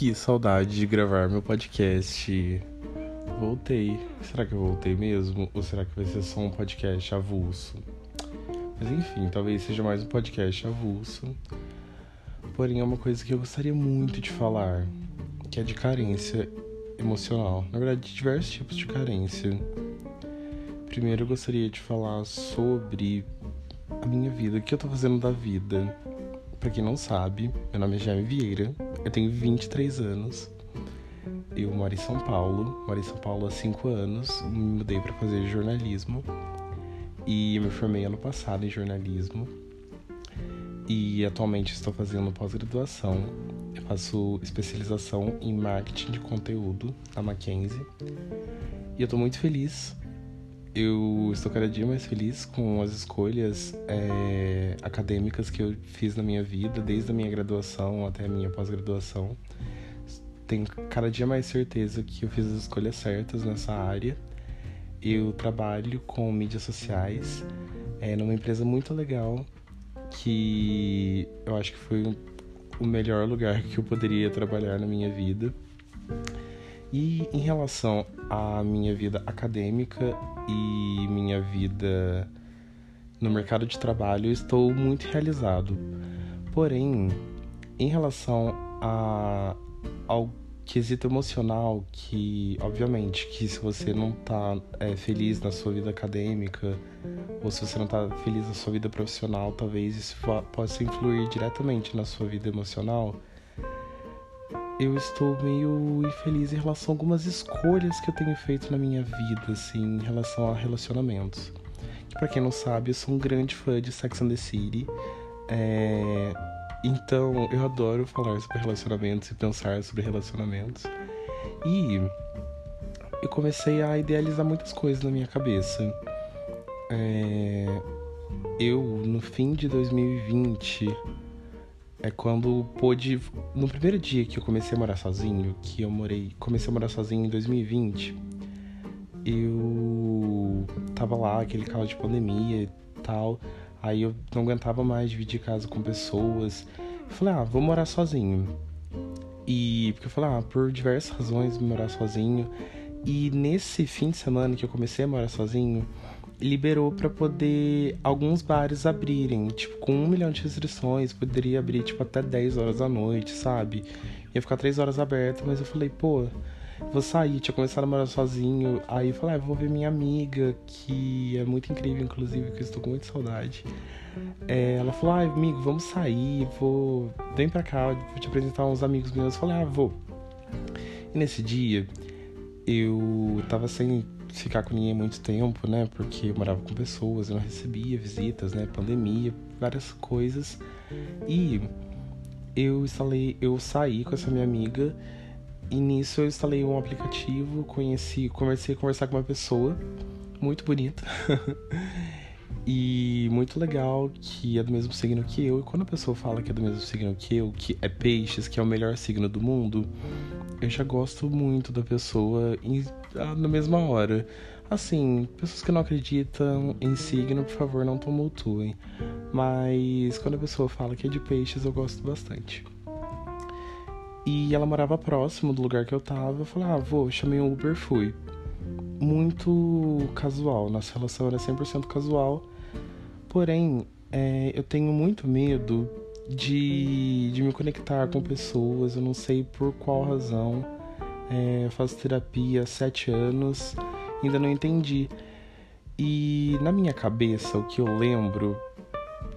Que saudade de gravar meu podcast. Voltei. Será que eu voltei mesmo? Ou será que vai ser só um podcast avulso? Mas enfim, talvez seja mais um podcast avulso. Porém, é uma coisa que eu gostaria muito de falar, que é de carência emocional. Na verdade, de diversos tipos de carência. Primeiro, eu gostaria de falar sobre a minha vida, o que eu tô fazendo da vida. Pra quem não sabe, meu nome é Jaime Vieira, eu tenho 23 anos. Eu moro em São Paulo, moro em São Paulo há 5 anos, me mudei para fazer jornalismo e eu me formei ano passado em jornalismo. E atualmente estou fazendo pós-graduação. Eu faço especialização em marketing de conteúdo na Mackenzie. E eu estou muito feliz eu estou cada dia mais feliz com as escolhas é, acadêmicas que eu fiz na minha vida, desde a minha graduação até a minha pós-graduação. Tenho cada dia mais certeza que eu fiz as escolhas certas nessa área. Eu trabalho com mídias sociais é, numa empresa muito legal que eu acho que foi o melhor lugar que eu poderia trabalhar na minha vida. E em relação à minha vida acadêmica e minha vida no mercado de trabalho, estou muito realizado. Porém, em relação a, ao quesito emocional, que obviamente que se você não está é, feliz na sua vida acadêmica ou se você não está feliz na sua vida profissional, talvez isso possa influir diretamente na sua vida emocional eu estou meio infeliz em relação a algumas escolhas que eu tenho feito na minha vida, assim, em relação a relacionamentos. Para quem não sabe, eu sou um grande fã de Sex and the City. É... Então, eu adoro falar sobre relacionamentos e pensar sobre relacionamentos. E eu comecei a idealizar muitas coisas na minha cabeça. É... Eu, no fim de 2020, é quando pôde. No primeiro dia que eu comecei a morar sozinho, que eu morei. Comecei a morar sozinho em 2020, eu tava lá, aquele caso de pandemia e tal. Aí eu não aguentava mais dividir casa com pessoas. Falei, ah, vou morar sozinho. E porque eu falei, ah, por diversas razões morar sozinho. E nesse fim de semana que eu comecei a morar sozinho, liberou para poder alguns bares abrirem, tipo, com um milhão de restrições, poderia abrir, tipo, até 10 horas da noite, sabe? Ia ficar 3 horas aberto, mas eu falei, pô, vou sair, tinha começado a morar sozinho, aí falei, ah, vou ver minha amiga, que é muito incrível, inclusive, que eu estou com muita saudade. É, ela falou, ah, amigo, vamos sair, vou, vem pra cá, vou te apresentar uns amigos meus. Eu falei, ah, vou. E nesse dia, eu tava sem ficar com ninguém muito tempo, né? Porque eu morava com pessoas, eu não recebia visitas, né? Pandemia, várias coisas. E eu instalei, eu saí com essa minha amiga e nisso eu instalei um aplicativo, conheci, comecei a conversar com uma pessoa muito bonita. e muito legal que é do mesmo signo que eu. E quando a pessoa fala que é do mesmo signo que eu, que é peixes, que é o melhor signo do mundo, eu já gosto muito da pessoa ah, na mesma hora. Assim, pessoas que não acreditam em signo, por favor, não tumultuem. Mas quando a pessoa fala que é de peixes, eu gosto bastante. E ela morava próximo do lugar que eu tava. Eu falei, ah, vou, chamei um Uber, fui. Muito casual, nossa relação era 100% casual. Porém, é, eu tenho muito medo de, de me conectar com pessoas, eu não sei por qual razão. É, faço terapia há sete anos, ainda não entendi. E na minha cabeça, o que eu lembro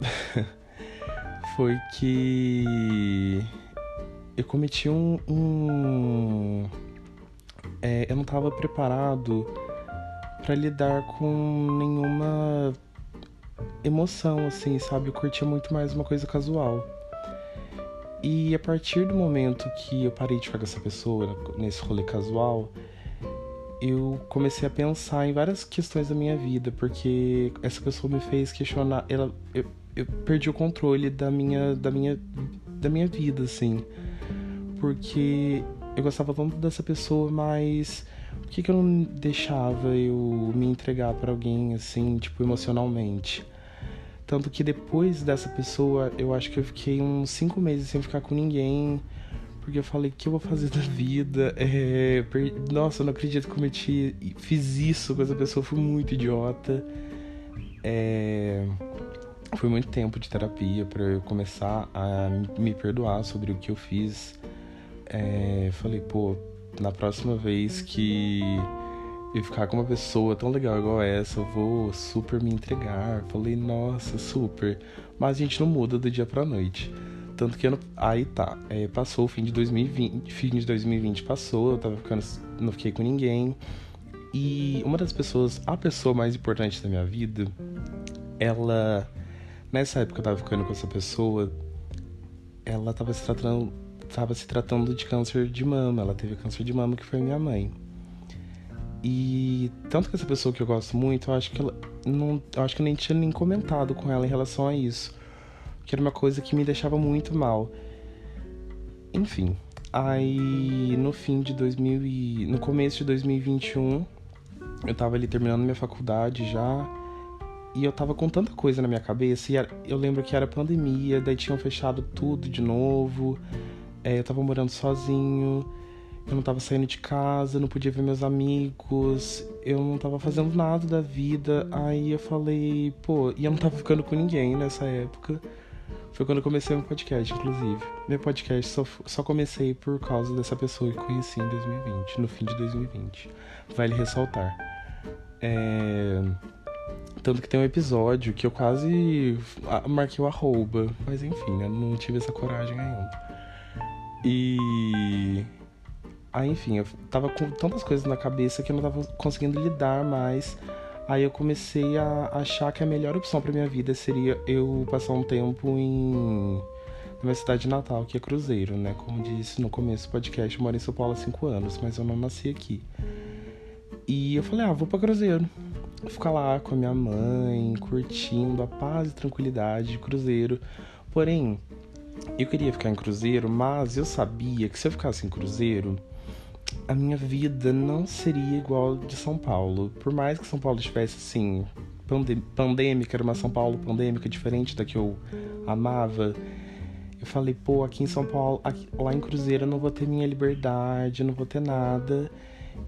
foi que eu cometi um. um é, eu não estava preparado para lidar com nenhuma emoção, assim, sabe? Eu curtia muito mais uma coisa casual. E a partir do momento que eu parei de ficar com essa pessoa, nesse rolê casual, eu comecei a pensar em várias questões da minha vida, porque essa pessoa me fez questionar. Ela, eu, eu perdi o controle da minha, da minha, da minha vida, assim. Porque eu gostava tanto dessa pessoa, mas por que, que eu não deixava eu me entregar para alguém, assim, tipo, emocionalmente? Tanto que depois dessa pessoa, eu acho que eu fiquei uns cinco meses sem ficar com ninguém, Porque eu falei, o que eu vou fazer da vida? É, per... Nossa, eu não acredito que cometi. Fiz isso com essa pessoa, fui muito idiota. É... Foi muito tempo de terapia para eu começar a me perdoar sobre o que eu fiz. É... Falei, pô, na próxima vez que eu ficar com uma pessoa tão legal igual essa, eu vou super me entregar. Falei, nossa, super. Mas a gente não muda do dia pra noite. Tanto que não... aí tá, é, passou o fim de 2020, fim de 2020 passou, eu tava ficando, não fiquei com ninguém. E uma das pessoas, a pessoa mais importante da minha vida, ela nessa época eu tava ficando com essa pessoa, ela tava se tratando, tava se tratando de câncer de mama, ela teve câncer de mama que foi minha mãe. E tanto que essa pessoa que eu gosto muito, eu acho que ela não, eu acho que nem tinha nem comentado com ela em relação a isso que era uma coisa que me deixava muito mal. Enfim, aí no fim de 2000 e no começo de 2021, eu tava ali terminando minha faculdade já, e eu tava com tanta coisa na minha cabeça, e eu lembro que era pandemia, daí tinham fechado tudo de novo, é, eu tava morando sozinho, eu não tava saindo de casa, não podia ver meus amigos, eu não tava fazendo nada da vida, aí eu falei, pô, e eu não tava ficando com ninguém nessa época. Foi quando eu comecei meu podcast, inclusive. Meu podcast só, só comecei por causa dessa pessoa que conheci em 2020, no fim de 2020. Vale ressaltar. É... Tanto que tem um episódio que eu quase marquei o arroba, mas enfim, eu não tive essa coragem ainda. E. Aí, enfim, eu tava com tantas coisas na cabeça que eu não tava conseguindo lidar mais Aí eu comecei a achar que a melhor opção para minha vida seria eu passar um tempo em na minha cidade natal, que é Cruzeiro, né? Como disse no começo do podcast, eu moro em São Paulo há 5 anos, mas eu não nasci aqui. E eu falei, ah, vou para Cruzeiro. Vou ficar lá com a minha mãe, curtindo a paz e tranquilidade de Cruzeiro. Porém, eu queria ficar em Cruzeiro, mas eu sabia que se eu ficasse em Cruzeiro, a minha vida não seria igual de São Paulo. Por mais que São Paulo estivesse assim, pandêmica, era uma São Paulo pandêmica diferente da que eu amava. Eu falei, pô, aqui em São Paulo, aqui, lá em Cruzeiro eu não vou ter minha liberdade, não vou ter nada.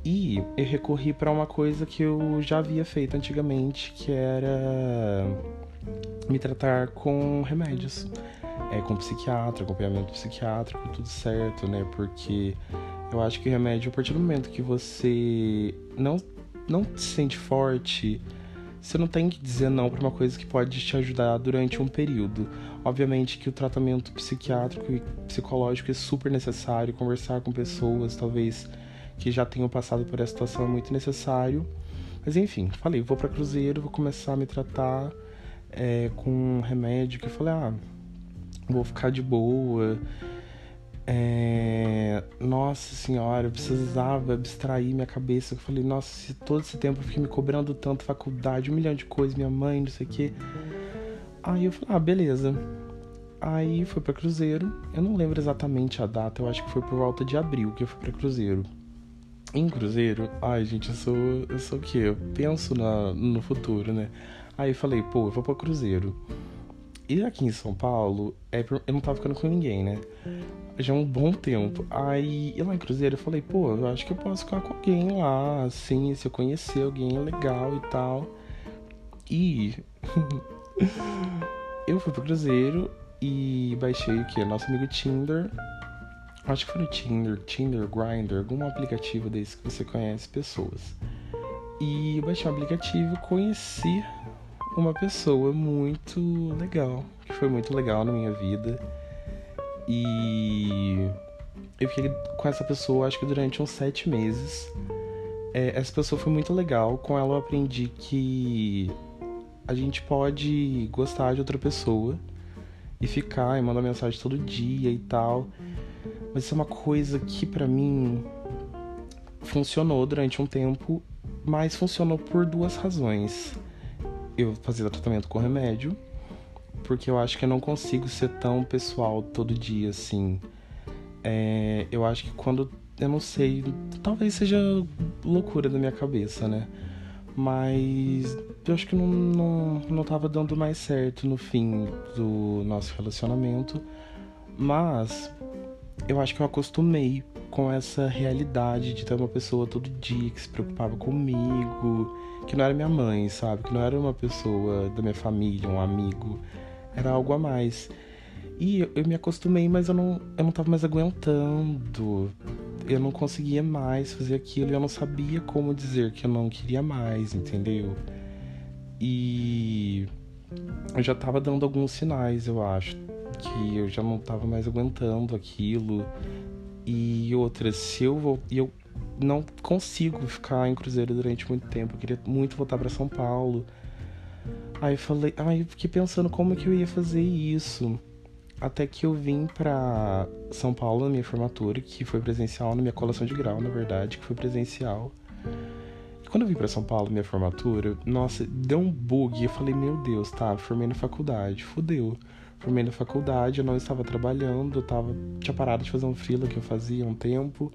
E eu recorri para uma coisa que eu já havia feito antigamente, que era me tratar com remédios. É, com psiquiatra, acompanhamento psiquiátrico, tudo certo, né? Porque eu acho que o remédio, a partir do momento que você não, não se sente forte, você não tem que dizer não para uma coisa que pode te ajudar durante um período. Obviamente que o tratamento psiquiátrico e psicológico é super necessário, conversar com pessoas, talvez que já tenham passado por essa situação é muito necessário. Mas enfim, falei, vou para Cruzeiro, vou começar a me tratar é, com um remédio que eu falei, ah, vou ficar de boa. É... Nossa senhora, eu precisava abstrair minha cabeça. Eu falei, nossa, se todo esse tempo eu fiquei me cobrando tanto, faculdade, um milhão de coisas, minha mãe, não sei o quê. Aí eu falei, ah, beleza. Aí foi para Cruzeiro. Eu não lembro exatamente a data, eu acho que foi por volta de abril que eu fui para Cruzeiro. Em Cruzeiro, ai gente, eu sou, eu sou o quê? Eu penso na, no futuro, né? Aí falei, pô, eu vou para Cruzeiro. E aqui em São Paulo, é, eu não tava ficando com ninguém, né? Já é um bom tempo. Aí, eu lá em Cruzeiro, eu falei, pô, eu acho que eu posso ficar com alguém lá, assim, se eu conhecer alguém legal e tal. E. eu fui pro Cruzeiro e baixei o que? Nosso amigo Tinder. Acho que foi no Tinder, Tinder, Grindr, algum aplicativo desse que você conhece pessoas. E baixei um aplicativo, conheci uma pessoa muito legal, que foi muito legal na minha vida. E eu fiquei com essa pessoa acho que durante uns sete meses. É, essa pessoa foi muito legal, com ela eu aprendi que a gente pode gostar de outra pessoa e ficar e mandar mensagem todo dia e tal. Mas isso é uma coisa que para mim funcionou durante um tempo, mas funcionou por duas razões eu fazia tratamento com remédio, porque eu acho que eu não consigo ser tão pessoal todo dia assim. É, eu acho que quando. Eu não sei, talvez seja loucura da minha cabeça, né? Mas eu acho que não, não, não tava dando mais certo no fim do nosso relacionamento. Mas eu acho que eu acostumei com essa realidade de ter uma pessoa todo dia que se preocupava comigo, que não era minha mãe, sabe? Que não era uma pessoa da minha família, um amigo, era algo a mais. E eu, eu me acostumei, mas eu não, eu não tava mais aguentando. Eu não conseguia mais fazer aquilo, eu não sabia como dizer que eu não queria mais, entendeu? E eu já tava dando alguns sinais, eu acho, que eu já não tava mais aguentando aquilo. E outras, se eu vou. Eu não consigo ficar em Cruzeiro durante muito tempo. Eu queria muito voltar para São Paulo. Aí falei, aí fiquei pensando como que eu ia fazer isso. Até que eu vim pra São Paulo na minha formatura, que foi presencial, na minha colação de grau, na verdade, que foi presencial. E quando eu vim pra São Paulo, minha formatura, nossa, deu um bug. Eu falei, meu Deus, tá, formei na faculdade, fudeu formei na faculdade, eu não estava trabalhando, eu tava, tinha parado de fazer um freela que eu fazia há um tempo.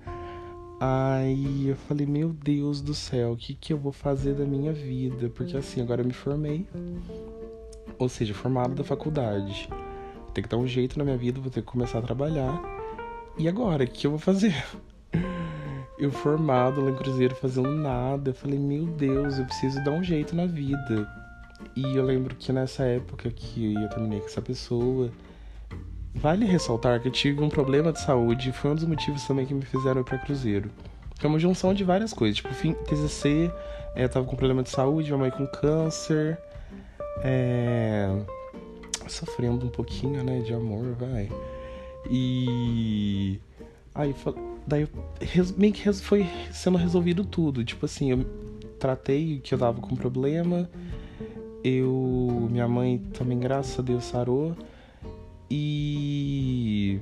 Aí eu falei, meu Deus do céu, o que, que eu vou fazer da minha vida? Porque assim, agora eu me formei, ou seja, formado da faculdade. Vou ter que dar um jeito na minha vida, vou ter que começar a trabalhar. E agora, o que eu vou fazer? Eu formado lá em Cruzeiro fazendo nada. Eu falei, meu Deus, eu preciso dar um jeito na vida. E eu lembro que nessa época que eu terminei com essa pessoa, vale ressaltar que eu tive um problema de saúde, foi um dos motivos também que me fizeram ir pra Cruzeiro. Foi uma junção de várias coisas, tipo, fim, TCC, é, eu tava com problema de saúde, minha mãe com câncer, é, sofrendo um pouquinho, né, de amor, vai. E aí, daí meio que foi sendo resolvido tudo, tipo assim, eu tratei que eu tava com problema, eu. Minha mãe também, graças a Deus, sarou. E.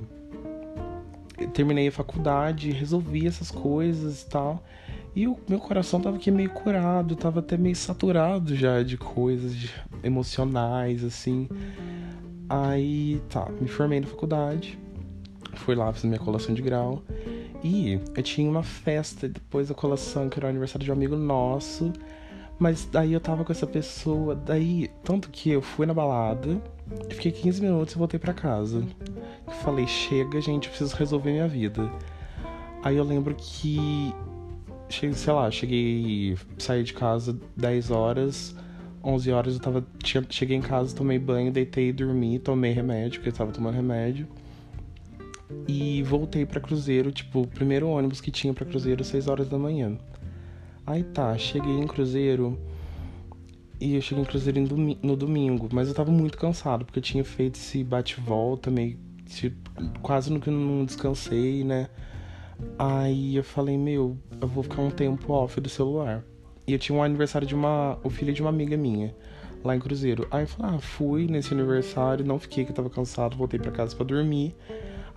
Terminei a faculdade, resolvi essas coisas e tal. E o meu coração tava aqui meio curado, tava até meio saturado já de coisas emocionais, assim. Aí, tá, me formei na faculdade. Fui lá, fiz minha colação de grau. E eu tinha uma festa depois da colação, que era o aniversário de um amigo nosso. Mas daí eu tava com essa pessoa, daí, tanto que eu fui na balada, fiquei 15 minutos e voltei para casa. Falei, chega, gente, eu preciso resolver minha vida. Aí eu lembro que, sei lá, cheguei, saí de casa 10 horas, 11 horas eu tava, cheguei em casa, tomei banho, deitei, dormi, tomei remédio, porque eu tava tomando remédio. E voltei para Cruzeiro, tipo, o primeiro ônibus que tinha para Cruzeiro, 6 horas da manhã. Aí tá, cheguei em Cruzeiro. E eu cheguei em Cruzeiro no domingo, mas eu tava muito cansado, porque eu tinha feito esse bate-volta, meio. quase no que não descansei, né? Aí eu falei, meu, eu vou ficar um tempo off do celular. E eu tinha um aniversário de uma. o filho de uma amiga minha, lá em Cruzeiro. Aí eu falei, ah, fui nesse aniversário, não fiquei, que eu tava cansado, voltei para casa para dormir.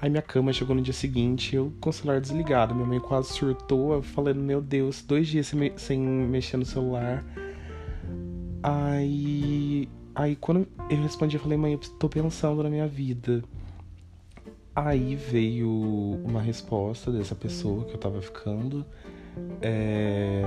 Aí minha cama chegou no dia seguinte, eu com o celular desligado. Minha mãe quase surtou, eu falando, meu Deus, dois dias sem mexer no celular. Aí. Aí quando eu respondi, eu falei, mãe, eu tô pensando na minha vida. Aí veio uma resposta dessa pessoa que eu tava ficando. É...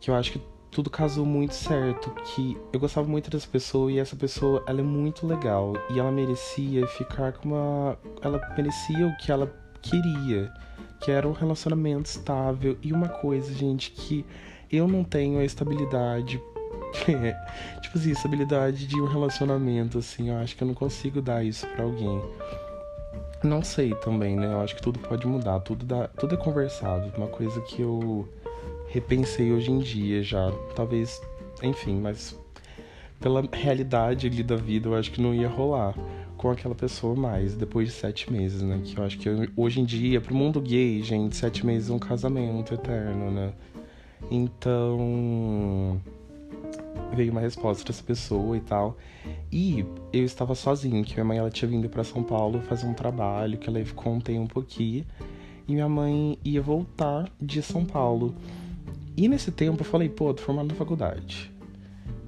Que eu acho que tudo casou muito certo, que eu gostava muito dessa pessoa e essa pessoa, ela é muito legal e ela merecia ficar com uma, ela merecia o que ela queria, que era um relacionamento estável e uma coisa, gente, que eu não tenho a estabilidade tipo assim, estabilidade de um relacionamento assim, eu acho que eu não consigo dar isso para alguém. Não sei também, né? Eu acho que tudo pode mudar, tudo dá, tudo é conversado, uma coisa que eu repensei hoje em dia já. Talvez, enfim, mas pela realidade ali da vida, eu acho que não ia rolar com aquela pessoa mais depois de sete meses, né? Que eu acho que hoje em dia, pro mundo gay, gente, sete meses é um casamento eterno, né? Então veio uma resposta dessa pessoa e tal. E eu estava sozinho, que minha mãe ela tinha vindo para São Paulo fazer um trabalho, que ela ficou um tempo aqui. E minha mãe ia voltar de São Paulo. E nesse tempo eu falei, pô, tô formado na faculdade.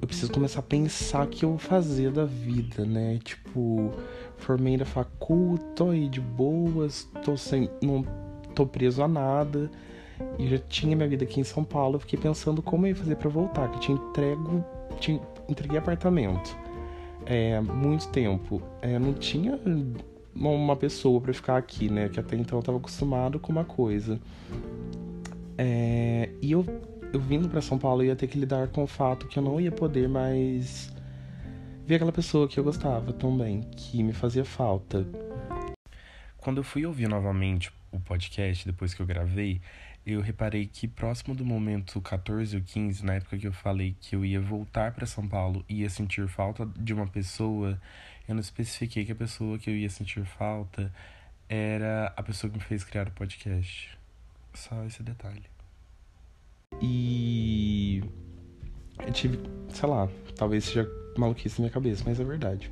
Eu preciso começar a pensar o que eu vou fazer da vida, né? Tipo, formei na facul, tô aí de boas, tô sem. não tô preso a nada. E já tinha minha vida aqui em São Paulo, eu fiquei pensando como eu ia fazer para voltar, que eu tinha entrego. Tinha, entreguei apartamento. É, muito tempo. É, não tinha uma pessoa para ficar aqui, né? Que até então eu tava acostumado com uma coisa. É, e eu, eu vindo para São Paulo eu ia ter que lidar com o fato que eu não ia poder mais ver aquela pessoa que eu gostava também, que me fazia falta. Quando eu fui ouvir novamente o podcast depois que eu gravei, eu reparei que próximo do momento 14 ou 15, na época que eu falei que eu ia voltar para São Paulo e ia sentir falta de uma pessoa, eu não especifiquei que a pessoa que eu ia sentir falta era a pessoa que me fez criar o podcast. Só esse detalhe. E eu tive, sei lá, talvez seja maluquice na minha cabeça, mas é verdade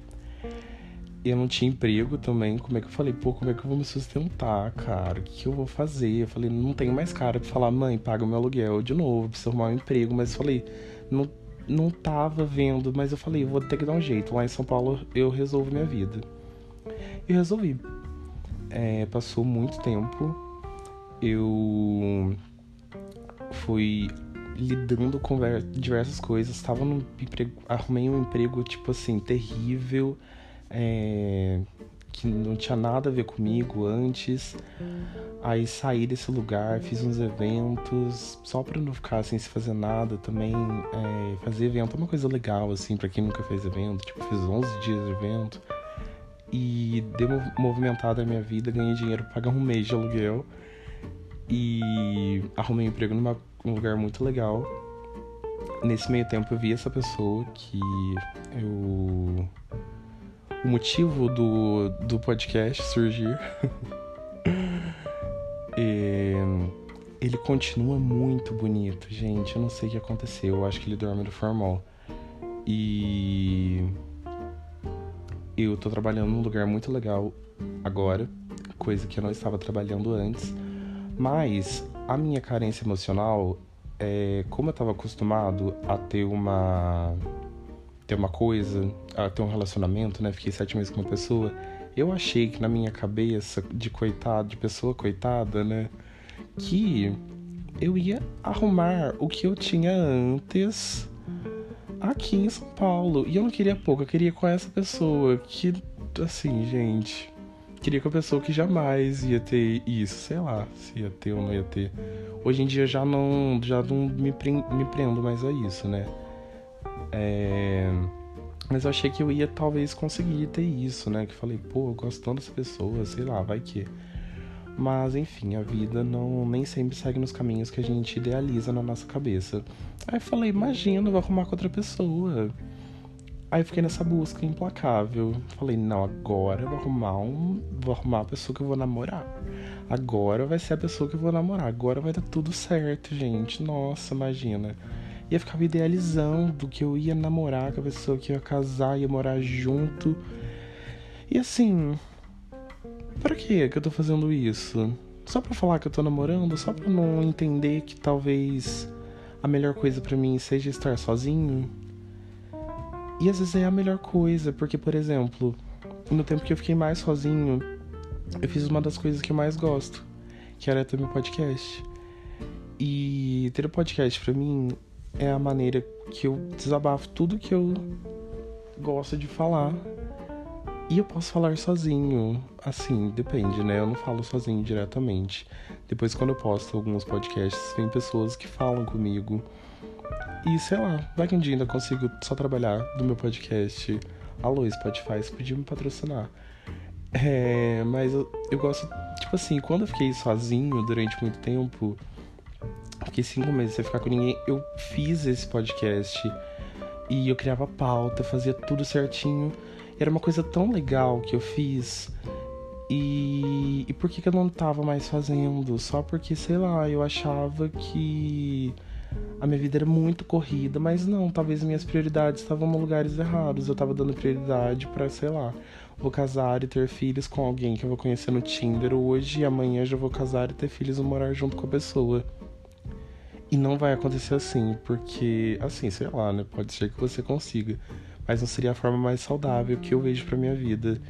eu não tinha emprego também. Como é que eu falei, pô, como é que eu vou me sustentar, cara? O que, que eu vou fazer? Eu falei, não tenho mais cara pra falar, mãe, paga o meu aluguel de novo, preciso arrumar um emprego. Mas eu falei, não, não tava vendo, mas eu falei, vou ter que dar um jeito. Lá em São Paulo eu resolvo minha vida. E resolvi. É, passou muito tempo. Eu fui lidando com diversas coisas. Tava no emprego, arrumei um emprego, tipo assim, terrível é, que não tinha nada a ver comigo antes. Aí saí desse lugar, fiz uns eventos, só pra não ficar sem fazer nada. Também é, fazer evento é uma coisa legal, assim, pra quem nunca fez evento. Tipo, fiz 11 dias de evento. E deu movimentada a minha vida, ganhei dinheiro pra pagar um mês de aluguel. E arrumei um emprego num lugar muito legal. Nesse meio tempo eu vi essa pessoa que eu o motivo do, do podcast surgir. e, ele continua muito bonito, gente. Eu não sei o que aconteceu. Eu acho que ele dorme no formol. E eu tô trabalhando num lugar muito legal agora, coisa que eu não estava trabalhando antes. Mas a minha carência emocional, é, como eu estava acostumado a ter uma ter uma coisa, a ter um relacionamento, né? Fiquei sete meses com uma pessoa. Eu achei que na minha cabeça de coitado, de pessoa coitada, né? Que eu ia arrumar o que eu tinha antes aqui em São Paulo. E eu não queria pouco, eu queria com essa pessoa que, assim, gente. Queria com a pessoa que jamais ia ter isso, sei lá, se ia ter ou não ia ter. Hoje em dia já não, já não me, prendo mais a isso, né? É... Mas eu achei que eu ia talvez conseguir ter isso, né? Que falei, pô, eu gosto tanto dessa pessoa, sei lá, vai que. Mas enfim, a vida não nem sempre segue nos caminhos que a gente idealiza na nossa cabeça. Aí eu falei, imagina, vou arrumar com outra pessoa. Aí eu fiquei nessa busca implacável. Falei, não, agora eu vou arrumar um. Vou arrumar a pessoa que eu vou namorar. Agora vai ser a pessoa que eu vou namorar. Agora vai dar tudo certo, gente. Nossa, imagina ia ficar idealizando que eu ia namorar com a pessoa que ia casar, ia morar junto. E assim, para que que eu tô fazendo isso? Só pra falar que eu tô namorando? Só pra não entender que talvez a melhor coisa para mim seja estar sozinho? E às vezes é a melhor coisa, porque, por exemplo, no tempo que eu fiquei mais sozinho, eu fiz uma das coisas que eu mais gosto, que era ter meu podcast. E ter o um podcast para mim é a maneira que eu desabafo tudo que eu gosto de falar. E eu posso falar sozinho, assim, depende, né? Eu não falo sozinho diretamente. Depois, quando eu posto alguns podcasts, tem pessoas que falam comigo. E sei lá, vai que um dia ainda consigo só trabalhar do meu podcast. Alô, Spotify, você podia me patrocinar. É, mas eu, eu gosto, tipo assim, quando eu fiquei sozinho durante muito tempo, Fiquei cinco meses sem ficar com ninguém. Eu fiz esse podcast e eu criava pauta, fazia tudo certinho. Era uma coisa tão legal que eu fiz. E, e por que, que eu não tava mais fazendo? Só porque, sei lá, eu achava que a minha vida era muito corrida, mas não, talvez minhas prioridades estavam em lugares errados. Eu tava dando prioridade para, sei lá, vou casar e ter filhos com alguém que eu vou conhecer no Tinder hoje e amanhã já vou casar e ter filhos e morar junto com a pessoa. E não vai acontecer assim, porque, assim, sei lá, né? Pode ser que você consiga, mas não seria a forma mais saudável que eu vejo pra minha vida.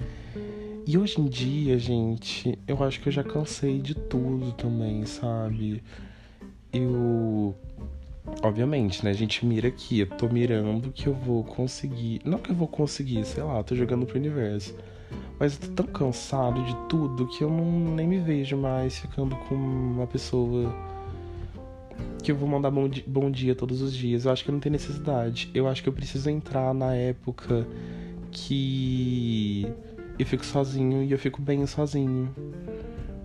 E hoje em dia, gente, eu acho que eu já cansei de tudo também, sabe? Eu obviamente, né? A gente mira aqui. Eu tô mirando que eu vou conseguir. Não que eu vou conseguir, sei lá, tô jogando pro universo. Mas eu tô tão cansado de tudo que eu não, nem me vejo mais ficando com uma pessoa que eu vou mandar bom dia, bom dia todos os dias. Eu acho que não tem necessidade. Eu acho que eu preciso entrar na época que eu fico sozinho e eu fico bem sozinho.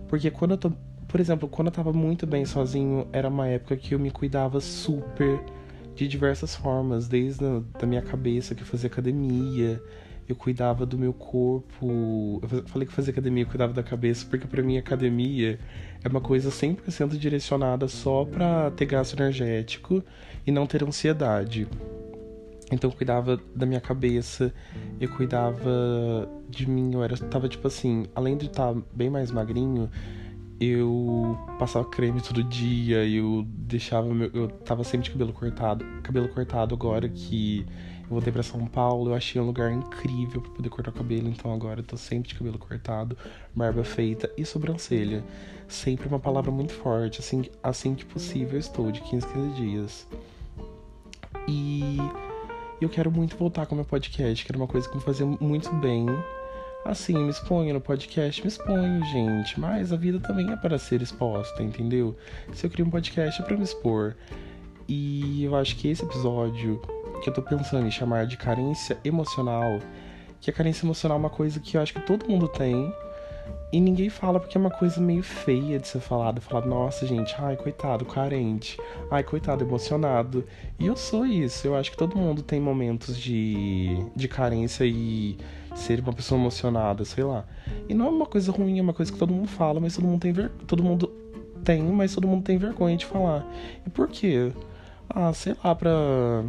Porque quando eu tô. Por exemplo, quando eu tava muito bem sozinho, era uma época que eu me cuidava super de diversas formas, desde a, da minha cabeça que eu fazia academia, eu cuidava do meu corpo. Eu falei que fazia academia, eu cuidava da cabeça, porque para mim academia é uma coisa 100% direcionada só para ter gasto energético e não ter ansiedade. Então eu cuidava da minha cabeça, eu cuidava de mim, eu era, tava tipo assim, além de estar tá bem mais magrinho, eu passava creme todo dia, eu deixava meu, eu tava sempre de cabelo cortado. Cabelo cortado agora que eu voltei para São Paulo, eu achei um lugar incrível para poder cortar o cabelo, então agora eu tô sempre de cabelo cortado, barba feita e sobrancelha. Sempre uma palavra muito forte, assim, assim que possível estou de 15 15 dias. E eu quero muito voltar com meu podcast, que era uma coisa que me fazia muito bem. Assim, me exponho no podcast, me exponho, gente. Mas a vida também é para ser exposta, entendeu? Se eu crio um podcast é pra me expor. E eu acho que esse episódio que eu tô pensando em chamar de carência emocional, que a carência emocional é uma coisa que eu acho que todo mundo tem. E ninguém fala porque é uma coisa meio feia de ser falada. Falar, nossa, gente, ai, coitado, carente. Ai, coitado, emocionado. E eu sou isso. Eu acho que todo mundo tem momentos de, de carência e ser uma pessoa emocionada, sei lá. E não é uma coisa ruim, é uma coisa que todo mundo fala, mas todo mundo tem ver... todo mundo tem, mas todo mundo tem vergonha de falar. E por quê? Ah, sei lá, pra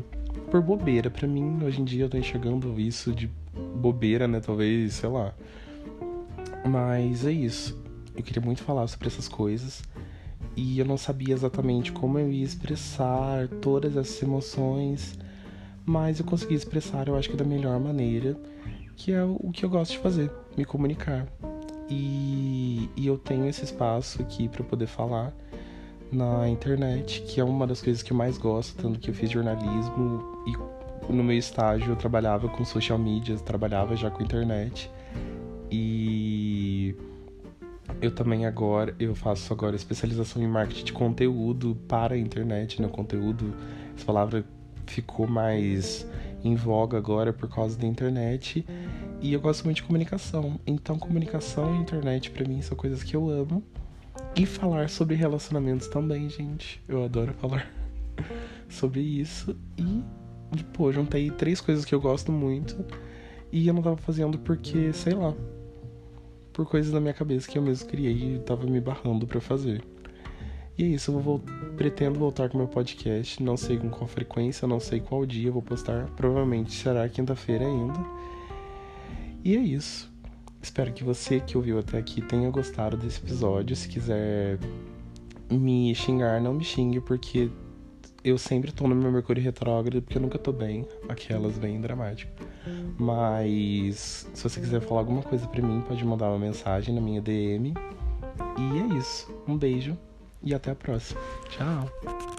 por bobeira. Para mim, hoje em dia, eu tô enxergando isso de bobeira, né? Talvez, sei lá. Mas é isso. Eu queria muito falar sobre essas coisas. E eu não sabia exatamente como eu ia expressar todas essas emoções. Mas eu consegui expressar, eu acho que da melhor maneira. Que é o que eu gosto de fazer, me comunicar. E, e eu tenho esse espaço aqui para poder falar na internet, que é uma das coisas que eu mais gosto, tanto que eu fiz jornalismo e no meu estágio eu trabalhava com social media, trabalhava já com internet. E eu também agora, eu faço agora especialização em marketing de conteúdo para a internet, né? Conteúdo, essa palavra ficou mais em voga agora por causa da internet. E eu gosto muito de comunicação. Então, comunicação e internet para mim são coisas que eu amo. E falar sobre relacionamentos também, gente. Eu adoro falar sobre isso. E, pô, juntei três coisas que eu gosto muito. E eu não tava fazendo porque, sei lá. Por coisas da minha cabeça que eu mesmo criei e tava me barrando para fazer. E é isso, eu vou, pretendo voltar com meu podcast. Não sei com qual frequência, não sei qual dia eu vou postar. Provavelmente será quinta-feira ainda. E é isso. Espero que você que ouviu até aqui tenha gostado desse episódio. Se quiser me xingar, não me xingue, porque eu sempre tô no meu Mercúrio retrógrado, porque eu nunca tô bem. Aquelas bem dramático. Mas se você quiser falar alguma coisa para mim, pode mandar uma mensagem na minha DM. E é isso. Um beijo e até a próxima. Tchau!